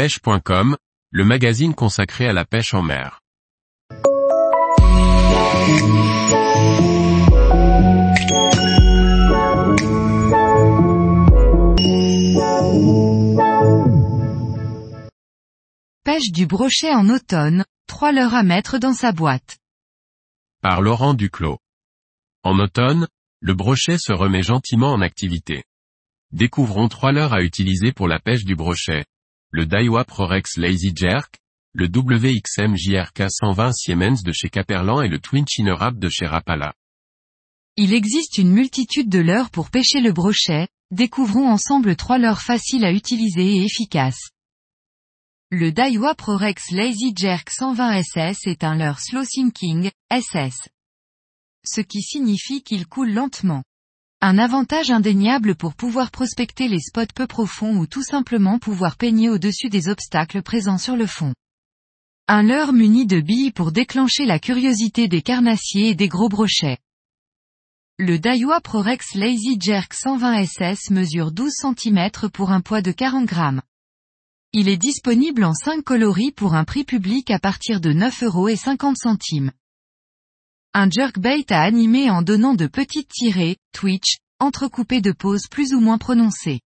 pêche.com, le magazine consacré à la pêche en mer. Pêche du brochet en automne, 3 leurres à mettre dans sa boîte. Par Laurent Duclos. En automne, le brochet se remet gentiment en activité. Découvrons trois leurres à utiliser pour la pêche du brochet. Le Daiwa Prorex Lazy Jerk, le WXM JRK 120 Siemens de chez Caperlan et le Twin Chinnerap de chez Rapala. Il existe une multitude de leurres pour pêcher le brochet, découvrons ensemble trois leurres faciles à utiliser et efficaces. Le Daiwa Prorex Lazy Jerk 120 SS est un leurre slow sinking, SS. Ce qui signifie qu'il coule lentement. Un avantage indéniable pour pouvoir prospecter les spots peu profonds ou tout simplement pouvoir peigner au-dessus des obstacles présents sur le fond. Un leurre muni de billes pour déclencher la curiosité des carnassiers et des gros brochets. Le Daiwa Prorex Lazy Jerk 120 SS mesure 12 cm pour un poids de 40 grammes. Il est disponible en 5 coloris pour un prix public à partir de 9 euros et 50 centimes. Un jerkbait à animer en donnant de petites tirées, twitch, entrecoupées de pauses plus ou moins prononcées.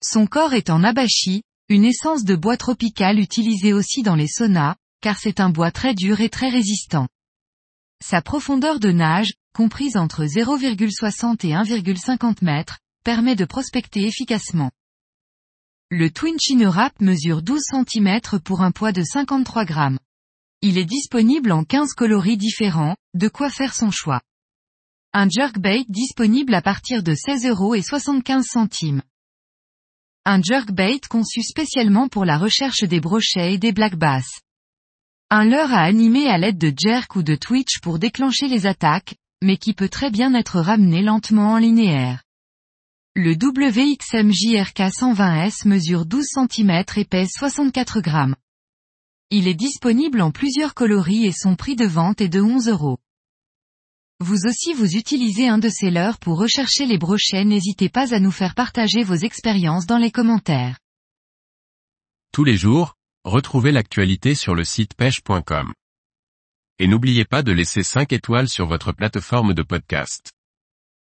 Son corps est en abachi, une essence de bois tropical utilisée aussi dans les saunas, car c'est un bois très dur et très résistant. Sa profondeur de nage, comprise entre 0,60 et 1,50 mètres, permet de prospecter efficacement. Le Twin Chinnerap mesure 12 cm pour un poids de 53 grammes. Il est disponible en 15 coloris différents, de quoi faire son choix. Un jerkbait disponible à partir de 16 euros et 75 centimes. Un jerkbait conçu spécialement pour la recherche des brochets et des black bass. Un leurre à animer à l'aide de jerk ou de twitch pour déclencher les attaques, mais qui peut très bien être ramené lentement en linéaire. Le WXMJRK 120S mesure 12 cm et pèse 64 grammes. Il est disponible en plusieurs coloris et son prix de vente est de 11 euros. Vous aussi vous utilisez un de ces leurres pour rechercher les brochets n'hésitez pas à nous faire partager vos expériences dans les commentaires. Tous les jours, retrouvez l'actualité sur le site pêche.com. Et n'oubliez pas de laisser 5 étoiles sur votre plateforme de podcast.